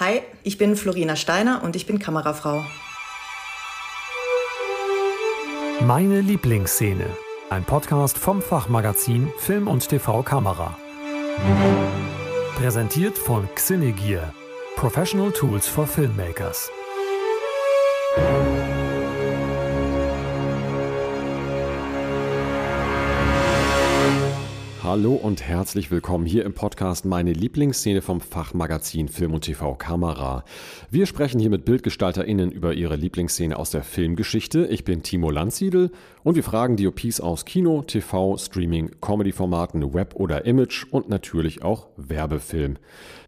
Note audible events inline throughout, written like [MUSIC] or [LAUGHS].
Hi, ich bin Florina Steiner und ich bin Kamerafrau. Meine Lieblingsszene. Ein Podcast vom Fachmagazin Film und TV Kamera. Präsentiert von Xinegear. Professional Tools for Filmmakers. Hallo und herzlich willkommen hier im Podcast Meine Lieblingsszene vom Fachmagazin Film und TV Kamera. Wir sprechen hier mit BildgestalterInnen über ihre Lieblingsszene aus der Filmgeschichte. Ich bin Timo Landsiedel und wir fragen DOPs aus Kino, TV, Streaming, Comedy-Formaten, Web oder Image und natürlich auch Werbefilm.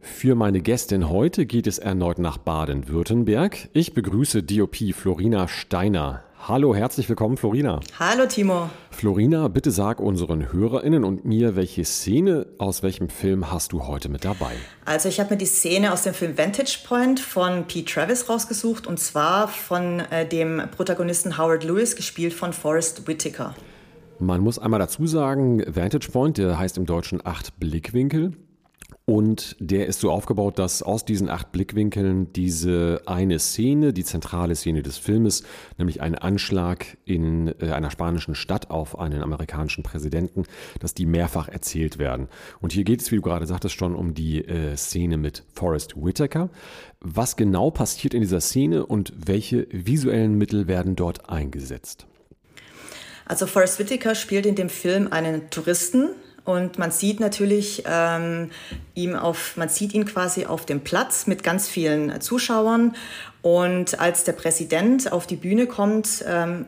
Für meine Gästin heute geht es erneut nach Baden-Württemberg. Ich begrüße DOP Florina Steiner. Hallo, herzlich willkommen, Florina. Hallo, Timo. Florina, bitte sag unseren HörerInnen und mir, welche Szene aus welchem Film hast du heute mit dabei? Also, ich habe mir die Szene aus dem Film Vantage Point von Pete Travis rausgesucht und zwar von äh, dem Protagonisten Howard Lewis, gespielt von Forrest Whitaker. Man muss einmal dazu sagen, Vantage Point, der heißt im Deutschen acht Blickwinkel. Und der ist so aufgebaut, dass aus diesen acht Blickwinkeln diese eine Szene, die zentrale Szene des Filmes, nämlich ein Anschlag in äh, einer spanischen Stadt auf einen amerikanischen Präsidenten, dass die mehrfach erzählt werden. Und hier geht es, wie du gerade sagtest, schon um die äh, Szene mit Forrest Whitaker. Was genau passiert in dieser Szene und welche visuellen Mittel werden dort eingesetzt? Also Forrest Whitaker spielt in dem Film einen Touristen, und man sieht natürlich ähm, ihm auf, man sieht ihn quasi auf dem Platz mit ganz vielen Zuschauern. Und als der Präsident auf die Bühne kommt, ähm,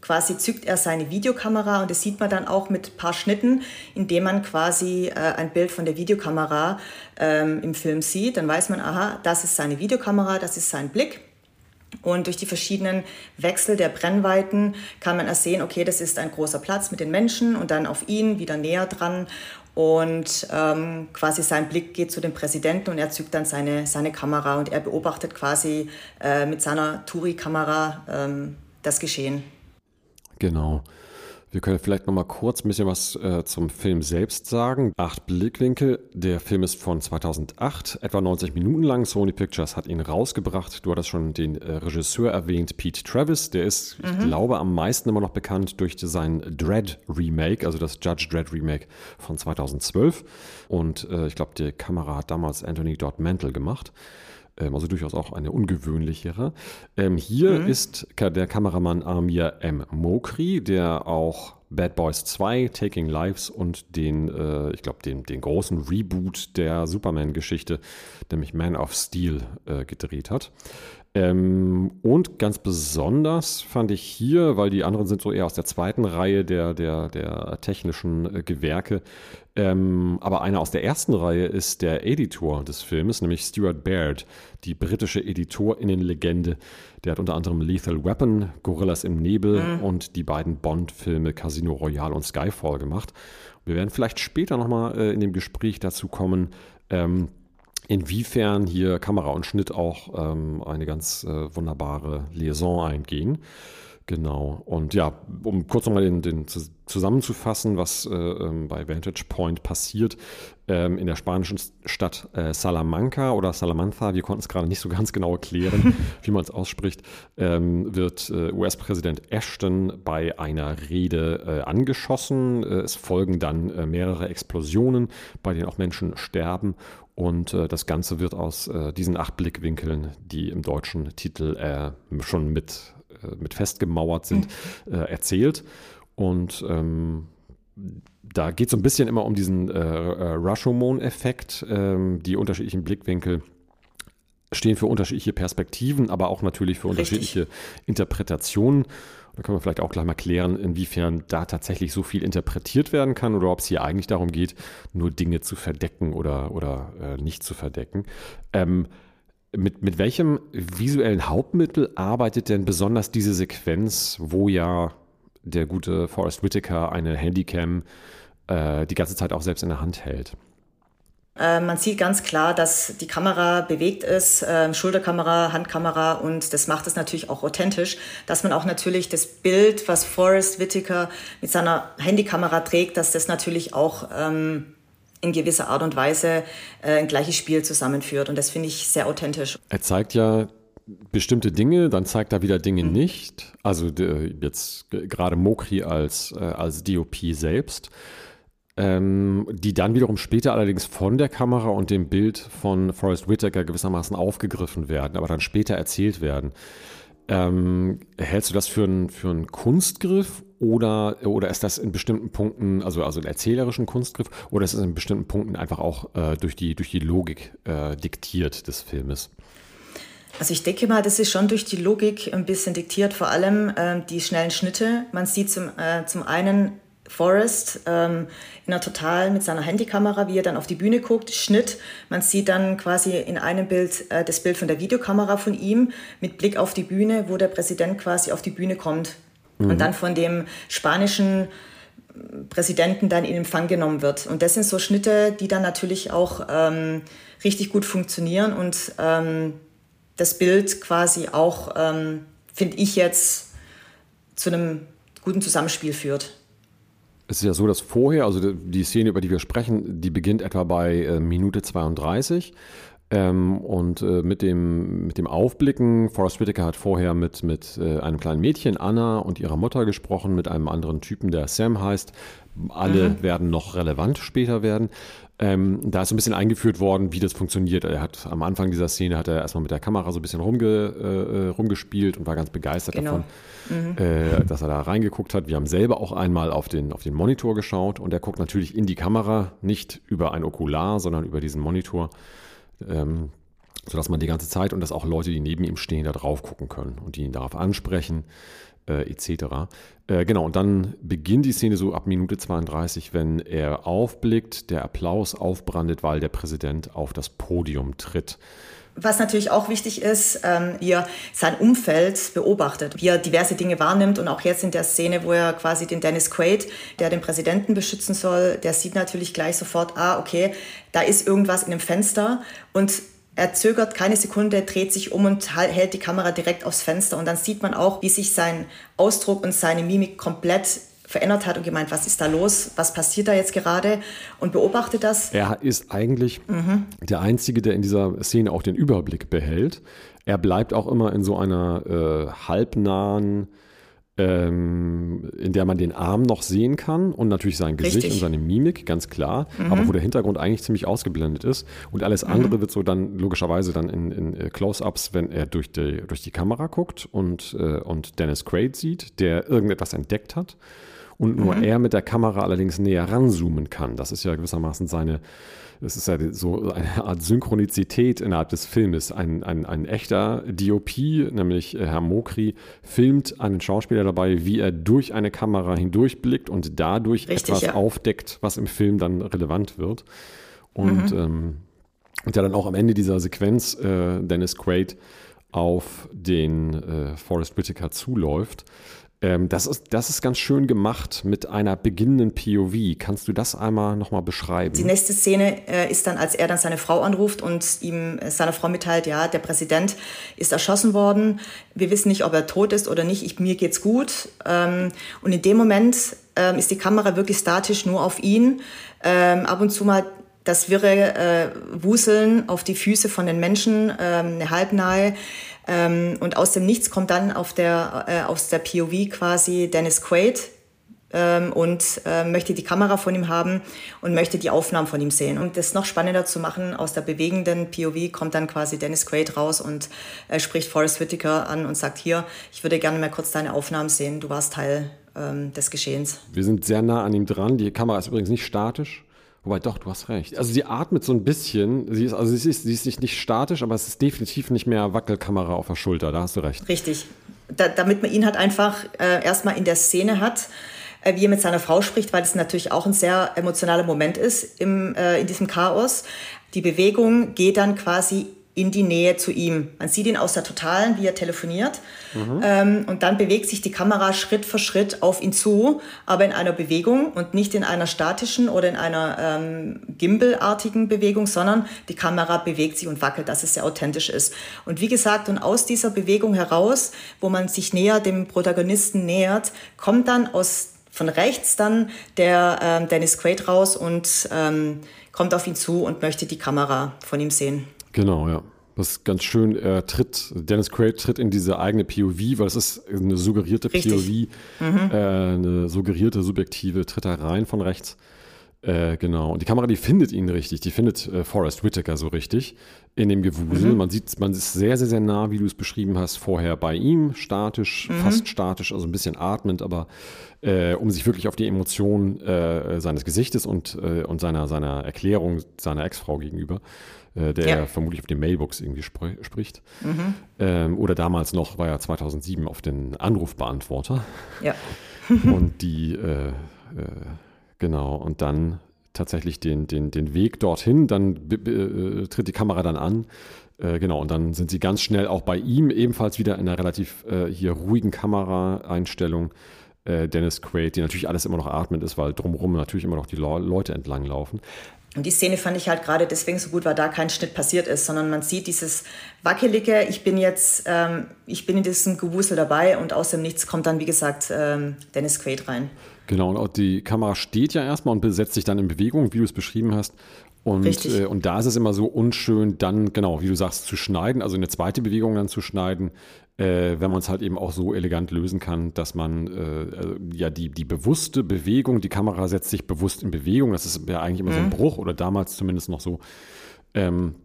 quasi zückt er seine Videokamera und das sieht man dann auch mit paar Schnitten, indem man quasi äh, ein Bild von der Videokamera ähm, im Film sieht. Dann weiß man, aha, das ist seine Videokamera, das ist sein Blick. Und durch die verschiedenen Wechsel der Brennweiten kann man ersehen, okay, das ist ein großer Platz mit den Menschen und dann auf ihn wieder näher dran. Und ähm, quasi sein Blick geht zu dem Präsidenten und er zückt dann seine, seine Kamera und er beobachtet quasi äh, mit seiner Touri-Kamera ähm, das Geschehen. Genau. Wir können vielleicht noch mal kurz ein bisschen was äh, zum Film selbst sagen. Acht Blickwinkel. Der Film ist von 2008, etwa 90 Minuten lang. Sony Pictures hat ihn rausgebracht. Du hattest schon den äh, Regisseur erwähnt, Pete Travis. Der ist, mhm. ich glaube, am meisten immer noch bekannt durch sein Dread Remake, also das Judge Dread Remake von 2012. Und äh, ich glaube, die Kamera hat damals Anthony Dodd Mantle gemacht also durchaus auch eine ungewöhnlichere. Ähm, hier mhm. ist der Kameramann Amir M. Mokri, der auch Bad Boys 2, Taking Lives und den, äh, ich glaube, den, den großen Reboot der Superman-Geschichte, nämlich Man of Steel, äh, gedreht hat. Ähm, und ganz besonders fand ich hier, weil die anderen sind so eher aus der zweiten Reihe der, der, der technischen äh, Gewerke, ähm, aber einer aus der ersten Reihe ist der Editor des Films, nämlich Stuart Baird, die britische Editorinnenlegende. Der hat unter anderem Lethal Weapon, Gorillas im Nebel mhm. und die beiden Bond-Filme Casino Royale und Skyfall gemacht. Wir werden vielleicht später nochmal äh, in dem Gespräch dazu kommen, ähm, inwiefern hier Kamera und Schnitt auch ähm, eine ganz äh, wunderbare Liaison eingehen. Genau. Und ja, um kurz nochmal den, den zusammenzufassen, was äh, ähm, bei Vantage Point passiert, ähm, in der spanischen Stadt äh, Salamanca oder Salamanca, wir konnten es gerade nicht so ganz genau erklären, [LAUGHS] wie man es ausspricht, ähm, wird äh, US-Präsident Ashton bei einer Rede äh, angeschossen. Äh, es folgen dann äh, mehrere Explosionen, bei denen auch Menschen sterben. Und das Ganze wird aus diesen acht Blickwinkeln, die im deutschen Titel schon mit mit festgemauert sind, äh, erzählt. Und ähm, da geht es so ein bisschen immer um diesen äh, äh, Rashomon-Effekt, ähm, die unterschiedlichen Blickwinkel stehen für unterschiedliche Perspektiven, aber auch natürlich für unterschiedliche Richtig. Interpretationen. Da können wir vielleicht auch gleich mal klären, inwiefern da tatsächlich so viel interpretiert werden kann oder ob es hier eigentlich darum geht, nur Dinge zu verdecken oder, oder äh, nicht zu verdecken. Ähm, mit, mit welchem visuellen Hauptmittel arbeitet denn besonders diese Sequenz, wo ja der gute Forrest Whitaker eine Handycam äh, die ganze Zeit auch selbst in der Hand hält? Äh, man sieht ganz klar, dass die Kamera bewegt ist, äh, Schulterkamera, Handkamera und das macht es natürlich auch authentisch, dass man auch natürlich das Bild, was Forrest Whitaker mit seiner Handykamera trägt, dass das natürlich auch ähm, in gewisser Art und Weise äh, ein gleiches Spiel zusammenführt. Und das finde ich sehr authentisch. Er zeigt ja bestimmte Dinge, dann zeigt er wieder Dinge mhm. nicht. Also jetzt gerade Mokri als, äh, als DOP selbst. Ähm, die dann wiederum später allerdings von der Kamera und dem Bild von Forrest Whitaker gewissermaßen aufgegriffen werden, aber dann später erzählt werden. Ähm, hältst du das für einen für einen Kunstgriff oder, oder ist das in bestimmten Punkten, also, also einen erzählerischen Kunstgriff, oder ist es in bestimmten Punkten einfach auch äh, durch, die, durch die Logik äh, diktiert des Filmes? Also ich denke mal, das ist schon durch die Logik ein bisschen diktiert, vor allem äh, die schnellen Schnitte. Man sieht zum, äh, zum einen Forrest ähm, in einer total mit seiner Handykamera, wie er dann auf die Bühne guckt, Schnitt. Man sieht dann quasi in einem Bild äh, das Bild von der Videokamera von ihm mit Blick auf die Bühne, wo der Präsident quasi auf die Bühne kommt mhm. und dann von dem spanischen Präsidenten dann in Empfang genommen wird. Und das sind so Schnitte, die dann natürlich auch ähm, richtig gut funktionieren und ähm, das Bild quasi auch, ähm, finde ich jetzt, zu einem guten Zusammenspiel führt. Es ist ja so, dass vorher, also die Szene, über die wir sprechen, die beginnt etwa bei äh, Minute 32. Ähm, und äh, mit, dem, mit dem Aufblicken, Forrest Whitaker hat vorher mit, mit äh, einem kleinen Mädchen, Anna, und ihrer Mutter gesprochen, mit einem anderen Typen, der Sam heißt. Alle mhm. werden noch relevant später werden. Ähm, da ist ein bisschen eingeführt worden, wie das funktioniert. Er hat am Anfang dieser Szene hat er erstmal mit der Kamera so ein bisschen rumge, äh, rumgespielt und war ganz begeistert genau. davon, mhm. äh, dass er da reingeguckt hat. Wir haben selber auch einmal auf den, auf den Monitor geschaut und er guckt natürlich in die Kamera, nicht über ein Okular, sondern über diesen Monitor. Ähm, sodass man die ganze Zeit und dass auch Leute, die neben ihm stehen, da drauf gucken können und die ihn darauf ansprechen äh, etc. Äh, genau, und dann beginnt die Szene so ab Minute 32, wenn er aufblickt, der Applaus aufbrandet, weil der Präsident auf das Podium tritt. Was natürlich auch wichtig ist, ähm, ihr sein Umfeld beobachtet, wie er diverse Dinge wahrnimmt und auch jetzt in der Szene, wo er quasi den Dennis Quaid, der den Präsidenten beschützen soll, der sieht natürlich gleich sofort, ah, okay, da ist irgendwas in dem Fenster und er zögert keine Sekunde, dreht sich um und hält die Kamera direkt aufs Fenster. Und dann sieht man auch, wie sich sein Ausdruck und seine Mimik komplett verändert hat und gemeint, was ist da los, was passiert da jetzt gerade und beobachtet das. Er ist eigentlich mhm. der Einzige, der in dieser Szene auch den Überblick behält. Er bleibt auch immer in so einer äh, halbnahen ähm, in der man den Arm noch sehen kann und natürlich sein Gesicht Richtig. und seine Mimik, ganz klar, mhm. aber wo der Hintergrund eigentlich ziemlich ausgeblendet ist. Und alles andere mhm. wird so dann logischerweise dann in, in äh, Close-Ups, wenn er durch die, durch die Kamera guckt und, äh, und Dennis Quaid sieht, der irgendetwas entdeckt hat. Und nur mhm. er mit der Kamera allerdings näher ranzoomen kann. Das ist ja gewissermaßen seine, es ist ja so eine Art Synchronizität innerhalb des Filmes. Ein, ein, ein echter DOP, nämlich Herr Mokri, filmt einen Schauspieler dabei, wie er durch eine Kamera hindurchblickt und dadurch Richtig, etwas ja. aufdeckt, was im Film dann relevant wird. Und, mhm. ähm, und ja dann auch am Ende dieser Sequenz äh, Dennis Quaid auf den äh, Forrest Whitaker zuläuft. Ähm, das, ist, das ist ganz schön gemacht mit einer beginnenden POV. Kannst du das einmal nochmal beschreiben? Die nächste Szene äh, ist dann, als er dann seine Frau anruft und ihm äh, seine Frau mitteilt, ja, der Präsident ist erschossen worden. Wir wissen nicht, ob er tot ist oder nicht. Ich, mir geht's gut. Ähm, und in dem Moment ähm, ist die Kamera wirklich statisch nur auf ihn. Ähm, ab und zu mal das wirre äh, Wuseln auf die Füße von den Menschen, ähm, eine halbnahe. Ähm, und aus dem Nichts kommt dann auf der, äh, aus der POV quasi Dennis Quaid ähm, und äh, möchte die Kamera von ihm haben und möchte die Aufnahmen von ihm sehen. Und das noch spannender zu machen, aus der bewegenden POV kommt dann quasi Dennis Quaid raus und äh, spricht Forrest Whitaker an und sagt, hier, ich würde gerne mal kurz deine Aufnahmen sehen, du warst Teil ähm, des Geschehens. Wir sind sehr nah an ihm dran, die Kamera ist übrigens nicht statisch. Wobei doch, du hast recht. Also sie atmet so ein bisschen. Sie ist, also sie ist, sie ist nicht statisch, aber es ist definitiv nicht mehr Wackelkamera auf der Schulter. Da hast du recht. Richtig. Da, damit man ihn halt einfach äh, erstmal in der Szene hat, äh, wie er mit seiner Frau spricht, weil es natürlich auch ein sehr emotionaler Moment ist im, äh, in diesem Chaos. Die Bewegung geht dann quasi in die Nähe zu ihm. Man sieht ihn aus der Totalen, wie er telefoniert. Mhm. Ähm, und dann bewegt sich die Kamera Schritt für Schritt auf ihn zu, aber in einer Bewegung und nicht in einer statischen oder in einer ähm, Gimbal-artigen Bewegung, sondern die Kamera bewegt sich und wackelt, dass es sehr authentisch ist. Und wie gesagt, und aus dieser Bewegung heraus, wo man sich näher dem Protagonisten nähert, kommt dann aus von rechts dann der ähm, Dennis Quaid raus und ähm, kommt auf ihn zu und möchte die Kamera von ihm sehen. Genau, ja. Das ist ganz schön. Er tritt, Dennis Quaid tritt in diese eigene POV, weil es ist eine suggerierte Richtig. POV, mhm. äh, eine suggerierte, subjektive, tritt er rein von rechts. Äh, genau. Und die Kamera, die findet ihn richtig. Die findet äh, Forrest Whitaker so richtig in dem Gewusel. Mhm. Man sieht, man ist sehr, sehr, sehr nah, wie du es beschrieben hast, vorher bei ihm, statisch, mhm. fast statisch, also ein bisschen atmend, aber äh, um sich wirklich auf die Emotion äh, seines Gesichtes und, äh, und seiner, seiner Erklärung seiner Ex-Frau gegenüber äh, der ja. vermutlich auf den Mailbox irgendwie spr spricht. Mhm. Ähm, oder damals noch, war ja 2007 auf den Anrufbeantworter. Ja. [LAUGHS] und die, äh, äh, genau, und dann tatsächlich den, den, den Weg dorthin, dann äh, tritt die Kamera dann an. Äh, genau, und dann sind sie ganz schnell auch bei ihm, ebenfalls wieder in einer relativ hier ruhigen Kameraeinstellung. Dennis Quaid, die natürlich alles immer noch atmend ist, weil drumherum natürlich immer noch die Leute entlang laufen. Und die Szene fand ich halt gerade deswegen so gut, weil da kein Schnitt passiert ist, sondern man sieht dieses wackelige, ich bin jetzt, ähm, ich bin in diesem Gewusel dabei und aus dem Nichts kommt dann, wie gesagt, ähm, Dennis Quaid rein. Genau, und auch die Kamera steht ja erstmal und setzt sich dann in Bewegung, wie du es beschrieben hast. Und, äh, und da ist es immer so unschön, dann, genau, wie du sagst, zu schneiden, also eine zweite Bewegung dann zu schneiden, äh, wenn man es halt eben auch so elegant lösen kann, dass man äh, also, ja die, die bewusste Bewegung, die Kamera setzt sich bewusst in Bewegung, das ist ja eigentlich immer mhm. so ein mhm. Bruch oder damals zumindest noch so. Ähm,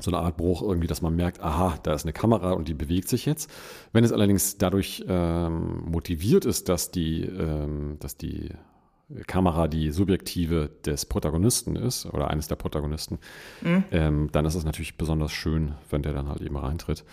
so eine Art Bruch irgendwie, dass man merkt, aha, da ist eine Kamera und die bewegt sich jetzt. Wenn es allerdings dadurch ähm, motiviert ist, dass die, ähm, dass die Kamera die subjektive des Protagonisten ist oder eines der Protagonisten, mhm. ähm, dann ist es natürlich besonders schön, wenn der dann halt eben reintritt.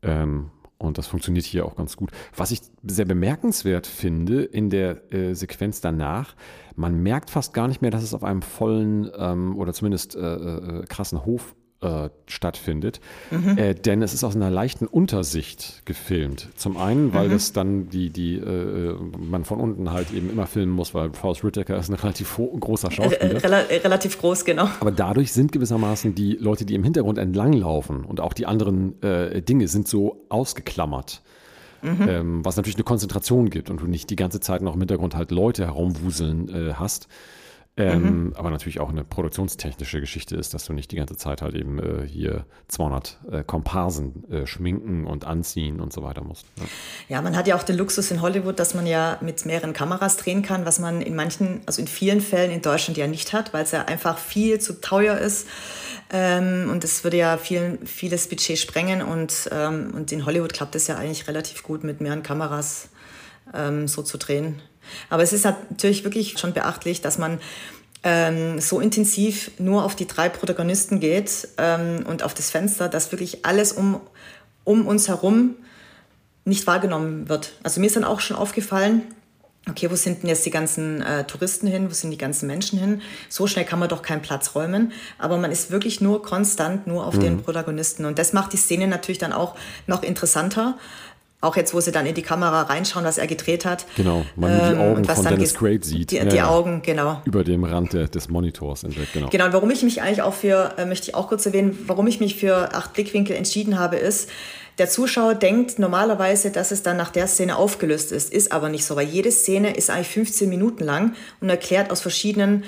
Ähm, und das funktioniert hier auch ganz gut. Was ich sehr bemerkenswert finde in der äh, Sequenz danach, man merkt fast gar nicht mehr, dass es auf einem vollen ähm, oder zumindest äh, äh, krassen Hof äh, stattfindet. Mhm. Äh, denn es ist aus einer leichten Untersicht gefilmt. Zum einen, weil mhm. das dann die, die äh, man von unten halt eben immer filmen muss, weil Forrest Whitaker ist ein relativ großer Schauspieler. Rel relativ groß, genau. Aber dadurch sind gewissermaßen die Leute, die im Hintergrund entlanglaufen und auch die anderen äh, Dinge sind so ausgeklammert. Mhm. Ähm, was natürlich eine Konzentration gibt und du nicht die ganze Zeit noch im Hintergrund halt Leute herumwuseln äh, hast. Ähm, mhm. Aber natürlich auch eine produktionstechnische Geschichte ist, dass du nicht die ganze Zeit halt eben äh, hier 200 äh, Komparsen äh, schminken und anziehen und so weiter musst. Ja. ja. man hat ja auch den Luxus in Hollywood, dass man ja mit mehreren Kameras drehen kann, was man in manchen, also in vielen Fällen in Deutschland ja nicht hat, weil es ja einfach viel zu teuer ist. Ähm, und das würde ja viel, vieles Budget sprengen. Und, ähm, und in Hollywood klappt es ja eigentlich relativ gut, mit mehreren Kameras ähm, so zu drehen. Aber es ist natürlich wirklich schon beachtlich, dass man ähm, so intensiv nur auf die drei Protagonisten geht ähm, und auf das Fenster, dass wirklich alles um, um uns herum nicht wahrgenommen wird. Also mir ist dann auch schon aufgefallen, okay, wo sind denn jetzt die ganzen äh, Touristen hin, wo sind die ganzen Menschen hin? So schnell kann man doch keinen Platz räumen, aber man ist wirklich nur konstant nur auf mhm. den Protagonisten und das macht die Szene natürlich dann auch noch interessanter, auch jetzt, wo sie dann in die Kamera reinschauen, was er gedreht hat. Genau, man ähm, die Augen von Dennis Quaid sieht. Die, die ja, Augen, genau. Über dem Rand der, des Monitors entdeckt, genau. Genau, warum ich mich eigentlich auch für, äh, möchte ich auch kurz erwähnen, warum ich mich für acht Blickwinkel entschieden habe, ist, der Zuschauer denkt normalerweise, dass es dann nach der Szene aufgelöst ist, ist aber nicht so, weil jede Szene ist eigentlich 15 Minuten lang und erklärt aus verschiedenen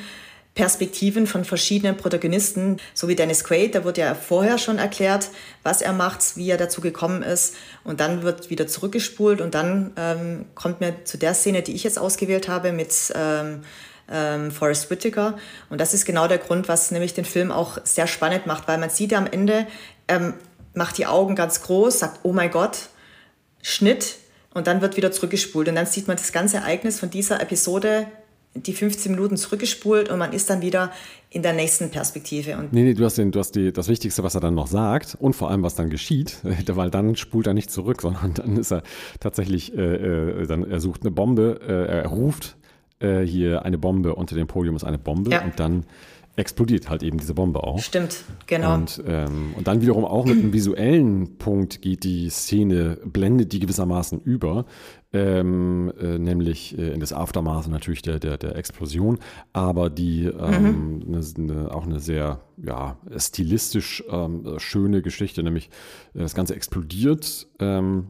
Perspektiven von verschiedenen Protagonisten, so wie Dennis Quaid, da wurde ja vorher schon erklärt, was er macht, wie er dazu gekommen ist. Und dann wird wieder zurückgespult und dann ähm, kommt mir zu der Szene, die ich jetzt ausgewählt habe mit ähm, ähm, Forrest Whitaker. Und das ist genau der Grund, was nämlich den Film auch sehr spannend macht, weil man sieht ja am Ende, ähm, macht die Augen ganz groß, sagt, oh mein Gott, Schnitt und dann wird wieder zurückgespult. Und dann sieht man das ganze Ereignis von dieser Episode die 15 Minuten zurückgespult und man ist dann wieder in der nächsten Perspektive. Und nee, nee, du hast, den, du hast die, das Wichtigste, was er dann noch sagt und vor allem, was dann geschieht, [LAUGHS] weil dann spult er nicht zurück, [LAUGHS] sondern dann ist er tatsächlich, äh, äh, dann, er sucht eine Bombe, äh, er ruft äh, hier eine Bombe, unter dem Podium ist eine Bombe ja. und dann explodiert halt eben diese Bombe auch. Stimmt, genau. Und, ähm, und dann wiederum auch mit einem visuellen Punkt geht die Szene, blendet die gewissermaßen über, ähm, äh, nämlich äh, in das Aftermath natürlich der, der, der Explosion, aber die ähm, mhm. ne, ne, auch eine sehr ja, stilistisch ähm, schöne Geschichte, nämlich äh, das Ganze explodiert ähm,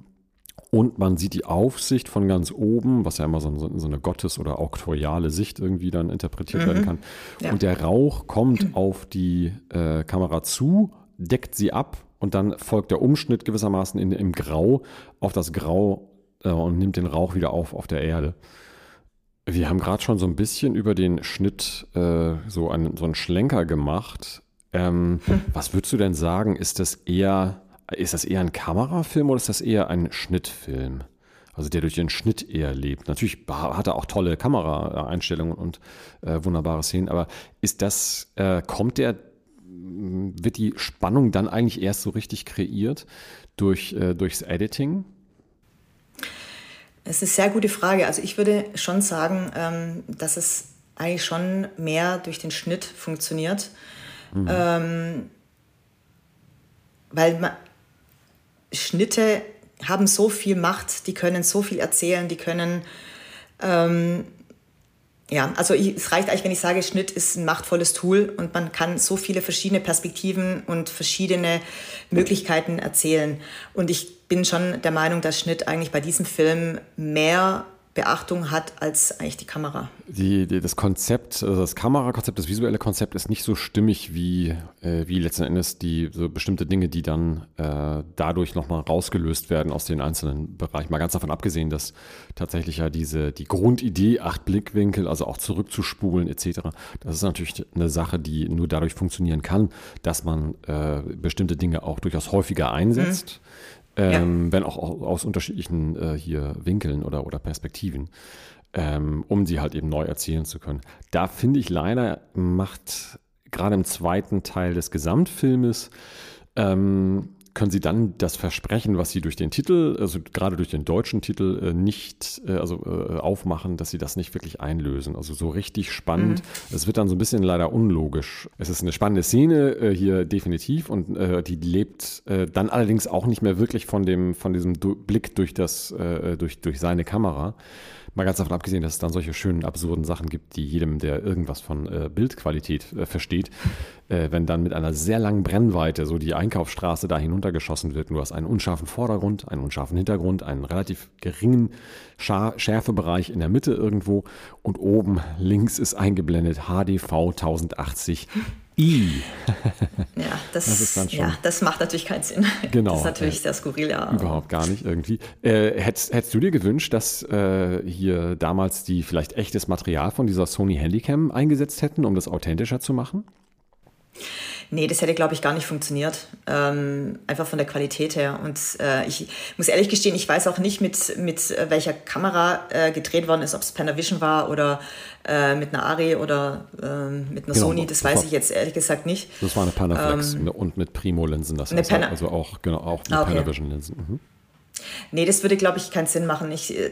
Und man sieht die Aufsicht von ganz oben, was ja immer so, so eine Gottes- oder auktoriale Sicht irgendwie dann interpretiert mhm. werden kann. Ja. Und der Rauch kommt auf die äh, Kamera zu, deckt sie ab und dann folgt der Umschnitt gewissermaßen in, im Grau auf das Grau äh, und nimmt den Rauch wieder auf auf der Erde. Wir haben gerade schon so ein bisschen über den Schnitt äh, so, einen, so einen Schlenker gemacht. Ähm, hm. Was würdest du denn sagen? Ist das eher ist das eher ein Kamerafilm oder ist das eher ein Schnittfilm? Also der durch den Schnitt eher lebt. Natürlich hat er auch tolle Kameraeinstellungen und äh, wunderbare Szenen, aber ist das, äh, kommt der, wird die Spannung dann eigentlich erst so richtig kreiert durch, äh, durchs Editing? Es ist eine sehr gute Frage. Also ich würde schon sagen, ähm, dass es eigentlich schon mehr durch den Schnitt funktioniert. Mhm. Ähm, weil man, Schnitte haben so viel Macht, die können so viel erzählen, die können, ähm, ja, also ich, es reicht eigentlich, wenn ich sage, Schnitt ist ein machtvolles Tool und man kann so viele verschiedene Perspektiven und verschiedene Möglichkeiten erzählen. Und ich bin schon der Meinung, dass Schnitt eigentlich bei diesem Film mehr Beachtung hat als eigentlich die Kamera. Die, die, das Konzept, also das Kamerakonzept, das visuelle Konzept ist nicht so stimmig wie, äh, wie letzten Endes die so bestimmte Dinge, die dann äh, dadurch nochmal rausgelöst werden aus den einzelnen Bereichen. Mal ganz davon abgesehen, dass tatsächlich ja diese die Grundidee, acht Blickwinkel, also auch zurückzuspulen etc., das ist natürlich eine Sache, die nur dadurch funktionieren kann, dass man äh, bestimmte Dinge auch durchaus häufiger einsetzt. Mhm ähm, ja. wenn auch aus unterschiedlichen äh, hier Winkeln oder, oder Perspektiven, ähm, um sie halt eben neu erzählen zu können. Da finde ich leider macht gerade im zweiten Teil des Gesamtfilmes ähm, können Sie dann das Versprechen, was Sie durch den Titel, also gerade durch den deutschen Titel, äh, nicht äh, also äh, aufmachen, dass Sie das nicht wirklich einlösen. Also so richtig spannend. Mhm. Es wird dann so ein bisschen leider unlogisch. Es ist eine spannende Szene hier definitiv und die lebt dann allerdings auch nicht mehr wirklich von dem von diesem Blick durch das durch durch seine Kamera. Mal ganz davon abgesehen, dass es dann solche schönen, absurden Sachen gibt, die jedem, der irgendwas von äh, Bildqualität äh, versteht, äh, wenn dann mit einer sehr langen Brennweite so die Einkaufsstraße da hinuntergeschossen wird. Du hast einen unscharfen Vordergrund, einen unscharfen Hintergrund, einen relativ geringen Schar Schärfebereich in der Mitte irgendwo und oben links ist eingeblendet HDV 1080 I. [LAUGHS] ja, das, das, ist dann schon, ja, das macht natürlich keinen Sinn. [LAUGHS] Genau. Das ist natürlich äh, sehr skurril, ja. Überhaupt gar nicht irgendwie. Äh, hättest, hättest du dir gewünscht, dass äh, hier damals die vielleicht echtes Material von dieser Sony Handycam eingesetzt hätten, um das authentischer zu machen? Nee, das hätte, glaube ich, gar nicht funktioniert. Ähm, einfach von der Qualität her. Und äh, ich muss ehrlich gestehen, ich weiß auch nicht, mit, mit äh, welcher Kamera äh, gedreht worden ist, ob es Panavision war oder äh, mit einer Ari oder ähm, mit einer genau, Sony. Das, das weiß ich jetzt ehrlich gesagt nicht. Das war eine Panaflex ähm, und mit Primo-Linsen. Das heißt also auch, genau, auch mit ah, okay. Panavision-Linsen. Mhm. Nee, das würde, glaube ich, keinen Sinn machen. Ich, äh,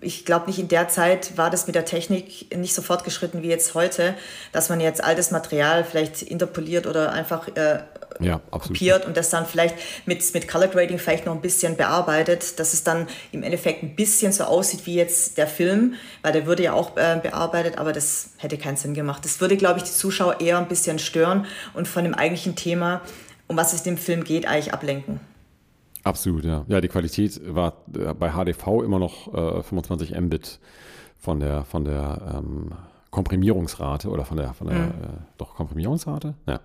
ich glaube nicht, in der Zeit war das mit der Technik nicht so fortgeschritten wie jetzt heute, dass man jetzt altes Material vielleicht interpoliert oder einfach äh, ja, kopiert und das dann vielleicht mit, mit Color Grading vielleicht noch ein bisschen bearbeitet, dass es dann im Endeffekt ein bisschen so aussieht wie jetzt der Film, weil der würde ja auch äh, bearbeitet, aber das hätte keinen Sinn gemacht. Das würde, glaube ich, die Zuschauer eher ein bisschen stören und von dem eigentlichen Thema, um was es dem Film geht, eigentlich ablenken. Absolut, ja. Ja, die Qualität war äh, bei HDV immer noch äh, 25 Mbit von der, von der ähm, Komprimierungsrate oder von der, von der mhm. äh, doch Komprimierungsrate? Ja.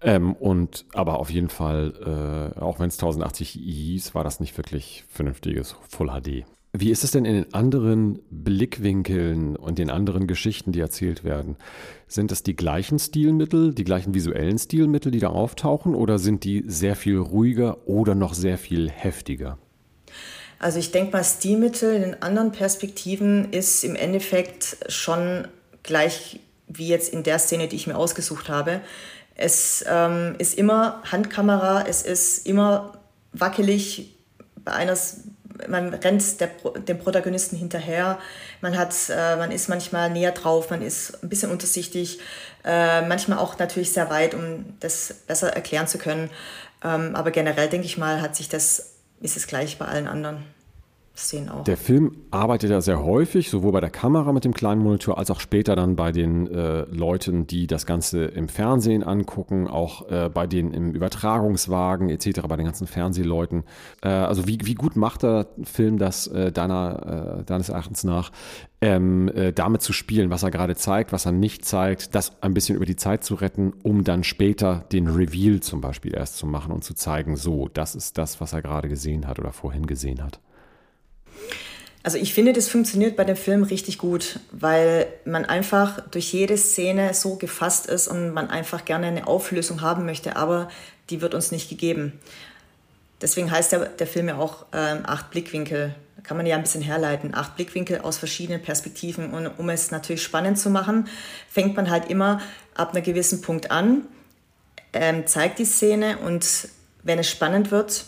Ähm, und aber auf jeden Fall, äh, auch wenn es 1080 hieß, war das nicht wirklich vernünftiges Full HD. Wie ist es denn in den anderen Blickwinkeln und den anderen Geschichten, die erzählt werden? Sind das die gleichen Stilmittel, die gleichen visuellen Stilmittel, die da auftauchen, oder sind die sehr viel ruhiger oder noch sehr viel heftiger? Also ich denke mal, Stilmittel in den anderen Perspektiven ist im Endeffekt schon gleich wie jetzt in der Szene, die ich mir ausgesucht habe. Es ähm, ist immer Handkamera, es ist immer wackelig. Bei einer man rennt der, dem Protagonisten hinterher, man, hat, äh, man ist manchmal näher drauf, man ist ein bisschen untersichtig, äh, manchmal auch natürlich sehr weit, um das besser erklären zu können. Ähm, aber generell denke ich mal, hat sich das, ist es gleich bei allen anderen. Szenen auch. Der Film arbeitet ja sehr häufig, sowohl bei der Kamera mit dem kleinen Monitor, als auch später dann bei den äh, Leuten, die das Ganze im Fernsehen angucken, auch äh, bei denen im Übertragungswagen etc., bei den ganzen Fernsehleuten. Äh, also wie, wie gut macht der Film das äh, deiner, äh, deines Erachtens nach, ähm, äh, damit zu spielen, was er gerade zeigt, was er nicht zeigt, das ein bisschen über die Zeit zu retten, um dann später den Reveal zum Beispiel erst zu machen und zu zeigen, so, das ist das, was er gerade gesehen hat oder vorhin gesehen hat. Also ich finde, das funktioniert bei dem Film richtig gut, weil man einfach durch jede Szene so gefasst ist und man einfach gerne eine Auflösung haben möchte, aber die wird uns nicht gegeben. Deswegen heißt der, der Film ja auch ähm, acht Blickwinkel. Da kann man ja ein bisschen herleiten. Acht Blickwinkel aus verschiedenen Perspektiven. Und um es natürlich spannend zu machen, fängt man halt immer ab einem gewissen Punkt an, ähm, zeigt die Szene und wenn es spannend wird,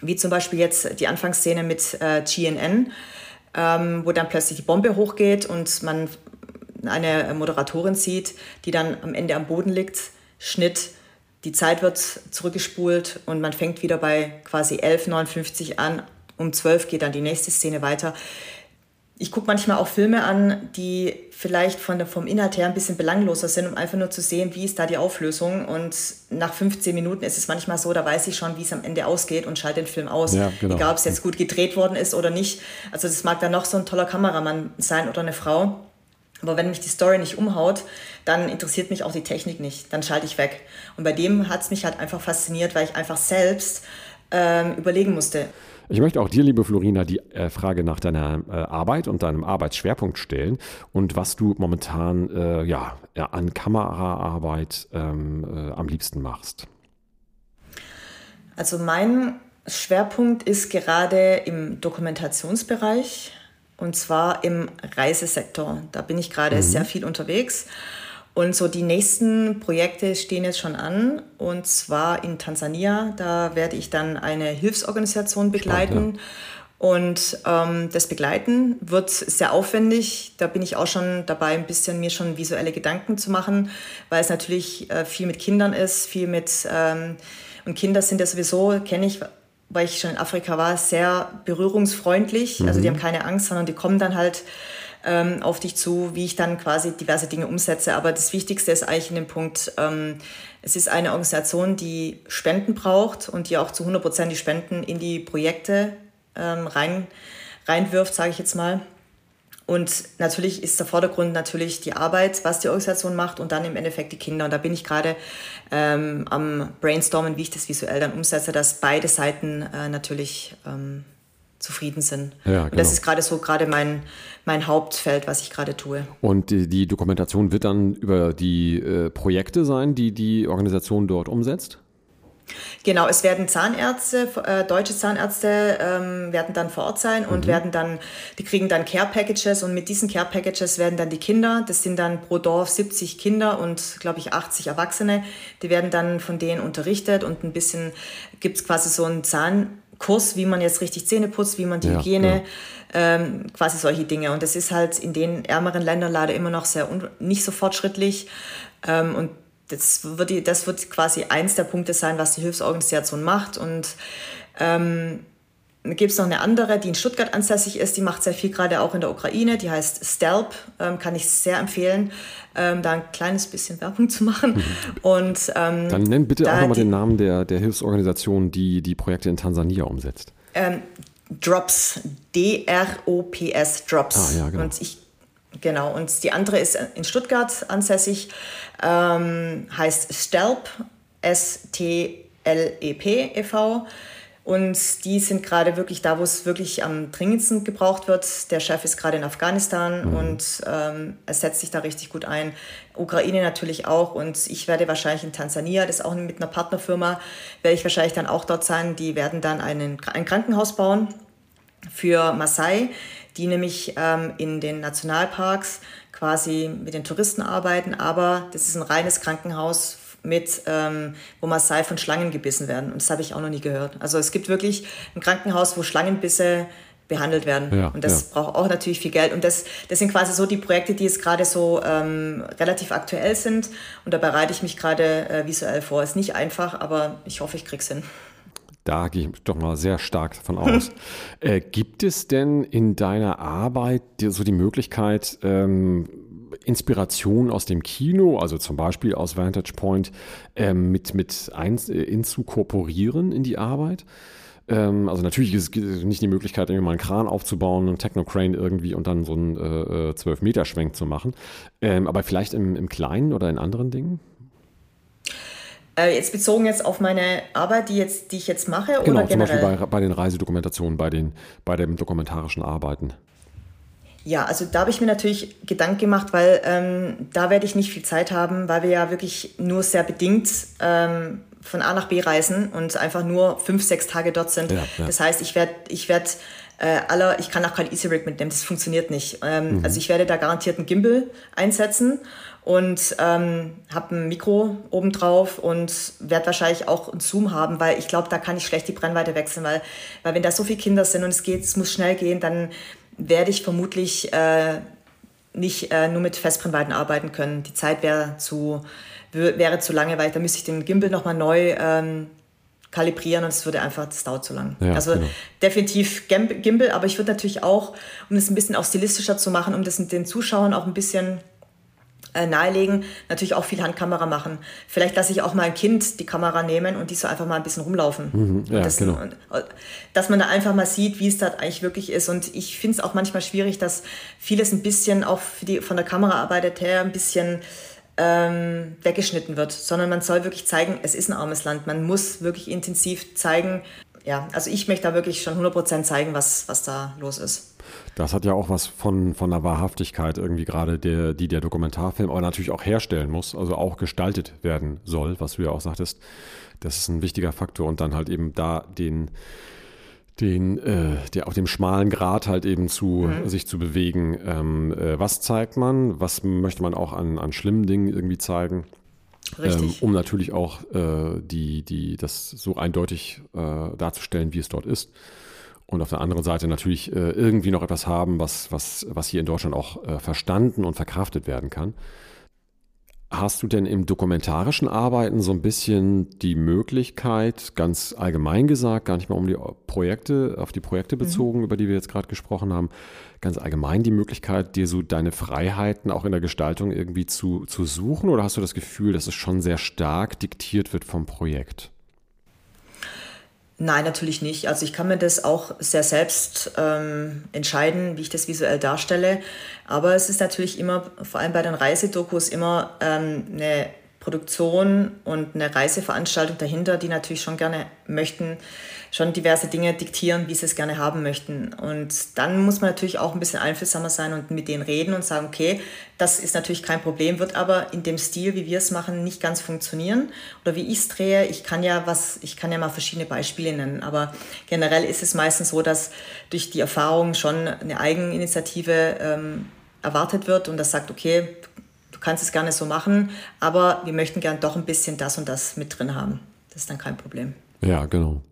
wie zum Beispiel jetzt die Anfangsszene mit äh, GNN, ähm, wo dann plötzlich die Bombe hochgeht und man eine Moderatorin sieht, die dann am Ende am Boden liegt. Schnitt, die Zeit wird zurückgespult und man fängt wieder bei quasi 11.59 an. Um 12 geht dann die nächste Szene weiter. Ich gucke manchmal auch Filme an, die vielleicht von der, vom Inhalt her ein bisschen belangloser sind, um einfach nur zu sehen, wie ist da die Auflösung. Und nach 15 Minuten ist es manchmal so, da weiß ich schon, wie es am Ende ausgeht und schalte den Film aus. Ja, genau. Egal, ob es jetzt gut gedreht worden ist oder nicht. Also das mag dann noch so ein toller Kameramann sein oder eine Frau. Aber wenn mich die Story nicht umhaut, dann interessiert mich auch die Technik nicht. Dann schalte ich weg. Und bei dem hat es mich halt einfach fasziniert, weil ich einfach selbst ähm, überlegen musste. Ich möchte auch dir, liebe Florina, die äh, Frage nach deiner äh, Arbeit und deinem Arbeitsschwerpunkt stellen und was du momentan äh, ja, an Kameraarbeit ähm, äh, am liebsten machst. Also mein Schwerpunkt ist gerade im Dokumentationsbereich und zwar im Reisesektor. Da bin ich gerade mhm. sehr viel unterwegs. Und so die nächsten Projekte stehen jetzt schon an. Und zwar in Tansania. Da werde ich dann eine Hilfsorganisation begleiten. Spannend, ja. Und ähm, das Begleiten wird sehr aufwendig. Da bin ich auch schon dabei, ein bisschen mir schon visuelle Gedanken zu machen, weil es natürlich äh, viel mit Kindern ist, viel mit ähm, und Kinder sind ja sowieso, kenne ich, weil ich schon in Afrika war, sehr berührungsfreundlich. Mhm. Also die mhm. haben keine Angst, sondern die kommen dann halt ähm, auf dich zu, wie ich dann quasi diverse Dinge umsetze. Aber das Wichtigste ist eigentlich in dem Punkt, ähm, es ist eine Organisation, die Spenden braucht und die auch zu 100 Prozent die Spenden in die Projekte ähm, rein, reinwirft, sage ich jetzt mal. Und natürlich ist der Vordergrund natürlich die Arbeit, was die Organisation macht und dann im Endeffekt die Kinder. Und da bin ich gerade ähm, am Brainstormen, wie ich das visuell dann umsetze, dass beide Seiten äh, natürlich ähm, zufrieden sind. Ja, genau. Das ist gerade so gerade mein, mein Hauptfeld, was ich gerade tue. Und die, die, Dokumentation wird dann über die äh, Projekte sein, die die Organisation dort umsetzt? Genau, es werden Zahnärzte, äh, deutsche Zahnärzte ähm, werden dann vor Ort sein und mhm. werden dann, die kriegen dann Care Packages und mit diesen Care Packages werden dann die Kinder, das sind dann pro Dorf 70 Kinder und glaube ich 80 Erwachsene, die werden dann von denen unterrichtet und ein bisschen gibt es quasi so einen Zahn Kurs, wie man jetzt richtig Zähne putzt, wie man die ja, Hygiene, ja. Ähm, quasi solche Dinge. Und das ist halt in den ärmeren Ländern leider immer noch sehr nicht so fortschrittlich. Ähm, und das wird, das wird quasi eins der Punkte sein, was die Hilfsorganisation macht. Und ähm, gibt es noch eine andere, die in Stuttgart ansässig ist, die macht sehr viel gerade auch in der Ukraine, die heißt Stelp, ähm, kann ich sehr empfehlen, ähm, da ein kleines bisschen Werbung zu machen. Mhm. Und, ähm, Dann nenn bitte auch nochmal den Namen der, der Hilfsorganisation, die die Projekte in Tansania umsetzt. Ähm, Drops, D-R-O-P-S, Drops. Ah, ja, genau. Und ich, genau, und die andere ist in Stuttgart ansässig, ähm, heißt Stelp, S-T-L-E-P e.V., und die sind gerade wirklich da, wo es wirklich am dringendsten gebraucht wird. Der Chef ist gerade in Afghanistan mhm. und ähm, er setzt sich da richtig gut ein. Ukraine natürlich auch. Und ich werde wahrscheinlich in Tansania, das ist auch mit einer Partnerfirma, werde ich wahrscheinlich dann auch dort sein. Die werden dann einen, ein Krankenhaus bauen für Maasai, die nämlich ähm, in den Nationalparks quasi mit den Touristen arbeiten. Aber das ist ein reines Krankenhaus mit, ähm, wo Maasai von Schlangen gebissen werden. Und das habe ich auch noch nie gehört. Also es gibt wirklich ein Krankenhaus, wo Schlangenbisse behandelt werden. Ja, und das ja. braucht auch natürlich viel Geld. Und das, das sind quasi so die Projekte, die jetzt gerade so ähm, relativ aktuell sind. Und da bereite ich mich gerade äh, visuell vor. Ist nicht einfach, aber ich hoffe, ich krieg's hin. Da gehe ich doch mal sehr stark davon aus. [LAUGHS] äh, gibt es denn in deiner Arbeit so die Möglichkeit, ähm, Inspiration aus dem Kino, also zum Beispiel aus Vantage Point, ähm, mit, mit ein, äh, inzukorporieren in die Arbeit? Ähm, also natürlich ist es nicht die Möglichkeit, irgendwie mal einen Kran aufzubauen, einen Technocrane irgendwie und dann so einen äh, 12-Meter-Schwenk zu machen. Ähm, aber vielleicht im, im Kleinen oder in anderen Dingen? Äh, jetzt bezogen jetzt auf meine Arbeit, die, jetzt, die ich jetzt mache? Genau, oder zum Beispiel bei, bei den Reisedokumentationen, bei, den, bei dem dokumentarischen Arbeiten. Ja, also da habe ich mir natürlich Gedanken gemacht, weil ähm, da werde ich nicht viel Zeit haben, weil wir ja wirklich nur sehr bedingt ähm, von A nach B reisen und einfach nur fünf, sechs Tage dort sind. Ja, ja. Das heißt, ich werde ich werd, äh, aller, ich kann auch kein Easy Rig mitnehmen, das funktioniert nicht. Ähm, mhm. Also ich werde da garantiert einen Gimbal einsetzen und ähm, habe ein Mikro obendrauf und werde wahrscheinlich auch einen Zoom haben, weil ich glaube, da kann ich schlecht die Brennweite wechseln, weil, weil wenn da so viele Kinder sind und es geht, es muss schnell gehen, dann werde ich vermutlich äh, nicht äh, nur mit Festbrennweiten arbeiten können. Die Zeit wäre zu, wäre zu lange, weil da müsste ich den Gimbal nochmal neu ähm, kalibrieren und es würde einfach, das dauert zu lang. Ja, also genau. definitiv Gimbal, aber ich würde natürlich auch, um das ein bisschen auch stilistischer zu machen, um das mit den Zuschauern auch ein bisschen nahelegen, natürlich auch viel Handkamera machen. Vielleicht lasse ich auch mal ein Kind die Kamera nehmen und die so einfach mal ein bisschen rumlaufen. Mhm, ja, das, genau. und, dass man da einfach mal sieht, wie es da eigentlich wirklich ist. Und ich finde es auch manchmal schwierig, dass vieles ein bisschen auch die, von der Kameraarbeit her ein bisschen ähm, weggeschnitten wird, sondern man soll wirklich zeigen, es ist ein armes Land. Man muss wirklich intensiv zeigen, ja, also ich möchte da wirklich schon 100% zeigen, was, was da los ist. Das hat ja auch was von, von der Wahrhaftigkeit irgendwie gerade, der, die der Dokumentarfilm aber natürlich auch herstellen muss, also auch gestaltet werden soll, was du ja auch sagtest. Das ist ein wichtiger Faktor und dann halt eben da den, den, äh, der auf dem schmalen Grat halt eben zu mhm. sich zu bewegen. Ähm, äh, was zeigt man? Was möchte man auch an, an schlimmen Dingen irgendwie zeigen? Ähm, um natürlich auch äh, die, die, das so eindeutig äh, darzustellen, wie es dort ist und auf der anderen Seite natürlich äh, irgendwie noch etwas haben, was, was, was hier in Deutschland auch äh, verstanden und verkraftet werden kann. Hast du denn im dokumentarischen Arbeiten so ein bisschen die Möglichkeit, ganz allgemein gesagt, gar nicht mal um die Projekte, auf die Projekte mhm. bezogen, mhm. über die wir jetzt gerade gesprochen haben, ganz allgemein die Möglichkeit, dir so deine Freiheiten auch in der Gestaltung irgendwie zu, zu suchen? Oder hast du das Gefühl, dass es schon sehr stark diktiert wird vom Projekt? Nein, natürlich nicht. Also ich kann mir das auch sehr selbst ähm, entscheiden, wie ich das visuell darstelle. Aber es ist natürlich immer, vor allem bei den Reisedokus, immer ähm, eine Produktion und eine Reiseveranstaltung dahinter, die natürlich schon gerne möchten, schon diverse Dinge diktieren, wie sie es gerne haben möchten. Und dann muss man natürlich auch ein bisschen einfühlsamer sein und mit denen reden und sagen, okay, das ist natürlich kein Problem, wird aber in dem Stil, wie wir es machen, nicht ganz funktionieren. Oder wie ich es drehe, ich kann ja was, ich kann ja mal verschiedene Beispiele nennen, aber generell ist es meistens so, dass durch die Erfahrung schon eine Eigeninitiative ähm, erwartet wird und das sagt, okay, kannst es gerne so machen, aber wir möchten gern doch ein bisschen das und das mit drin haben. Das ist dann kein Problem. Ja, genau.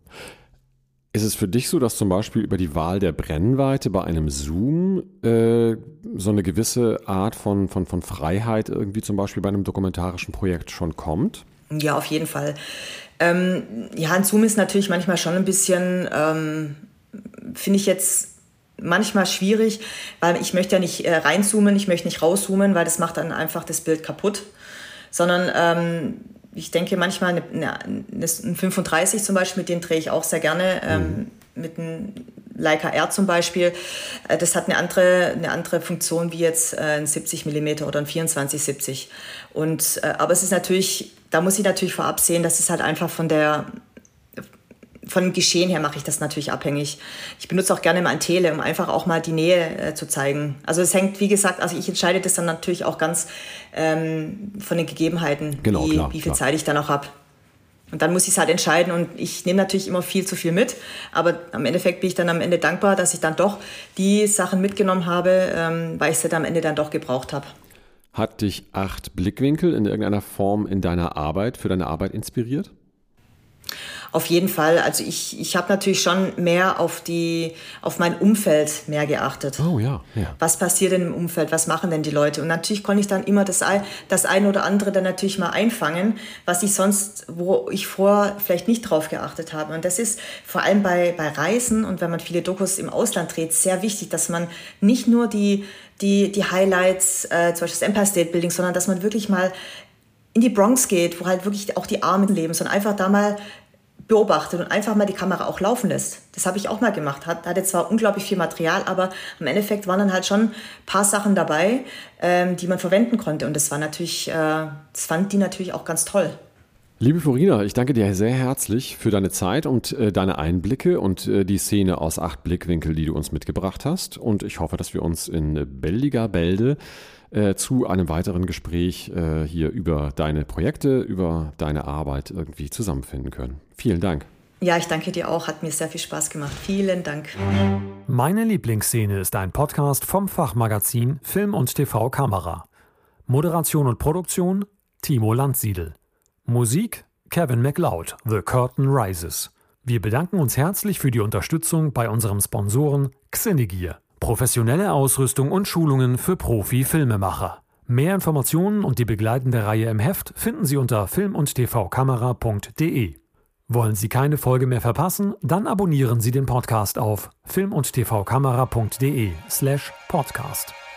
Ist es für dich so, dass zum Beispiel über die Wahl der Brennweite bei einem Zoom äh, so eine gewisse Art von, von, von Freiheit irgendwie zum Beispiel bei einem dokumentarischen Projekt schon kommt? Ja, auf jeden Fall. Ähm, ja, ein Zoom ist natürlich manchmal schon ein bisschen, ähm, finde ich jetzt manchmal schwierig, weil ich möchte ja nicht äh, reinzoomen, ich möchte nicht rauszoomen, weil das macht dann einfach das Bild kaputt, sondern ähm, ich denke manchmal eine, eine, ein 35 zum Beispiel, mit dem drehe ich auch sehr gerne, ähm, mhm. mit einem Leica R zum Beispiel. Äh, das hat eine andere, eine andere Funktion wie jetzt äh, ein 70 mm oder ein 24-70. Und, äh, aber es ist natürlich, da muss ich natürlich vorab sehen, dass es halt einfach von der von dem Geschehen her mache ich das natürlich abhängig. Ich benutze auch gerne mal ein Tele, um einfach auch mal die Nähe äh, zu zeigen. Also es hängt, wie gesagt, also ich entscheide das dann natürlich auch ganz ähm, von den Gegebenheiten, genau, wie, klar, wie viel klar. Zeit ich dann auch habe. Und dann muss ich es halt entscheiden und ich nehme natürlich immer viel zu viel mit, aber am Endeffekt bin ich dann am Ende dankbar, dass ich dann doch die Sachen mitgenommen habe, ähm, weil ich sie dann am Ende dann doch gebraucht habe. Hat dich acht Blickwinkel in irgendeiner Form in deiner Arbeit, für deine Arbeit inspiriert? Auf jeden Fall. Also ich, ich habe natürlich schon mehr auf die, auf mein Umfeld mehr geachtet. Oh ja, ja. Was passiert denn im Umfeld? Was machen denn die Leute? Und natürlich konnte ich dann immer das, das eine oder andere dann natürlich mal einfangen, was ich sonst, wo ich vorher vielleicht nicht drauf geachtet habe. Und das ist vor allem bei, bei Reisen und wenn man viele Dokus im Ausland dreht, sehr wichtig, dass man nicht nur die, die, die Highlights, äh, zum Beispiel das Empire State Building, sondern dass man wirklich mal in die Bronx geht, wo halt wirklich auch die Armen leben, sondern einfach da mal beobachtet und einfach mal die Kamera auch laufen lässt. Das habe ich auch mal gemacht. Hat, hatte zwar unglaublich viel Material, aber im Endeffekt waren dann halt schon ein paar Sachen dabei, ähm, die man verwenden konnte. Und das war natürlich, äh, das fand die natürlich auch ganz toll. Liebe Florina, ich danke dir sehr herzlich für deine Zeit und äh, deine Einblicke und äh, die Szene aus acht Blickwinkel, die du uns mitgebracht hast. Und ich hoffe, dass wir uns in Belliger Bälde äh, zu einem weiteren Gespräch äh, hier über deine Projekte, über deine Arbeit irgendwie zusammenfinden können. Vielen Dank. Ja, ich danke dir auch. Hat mir sehr viel Spaß gemacht. Vielen Dank. Meine Lieblingsszene ist ein Podcast vom Fachmagazin Film und TV Kamera. Moderation und Produktion Timo Landsiedel. Musik Kevin MacLeod, The Curtain Rises. Wir bedanken uns herzlich für die Unterstützung bei unserem Sponsoren Xenegear. Professionelle Ausrüstung und Schulungen für Profi-Filmemacher. Mehr Informationen und die begleitende Reihe im Heft finden Sie unter film- und tvkamera.de. Wollen Sie keine Folge mehr verpassen? Dann abonnieren Sie den Podcast auf film- und tvkamera.de slash podcast.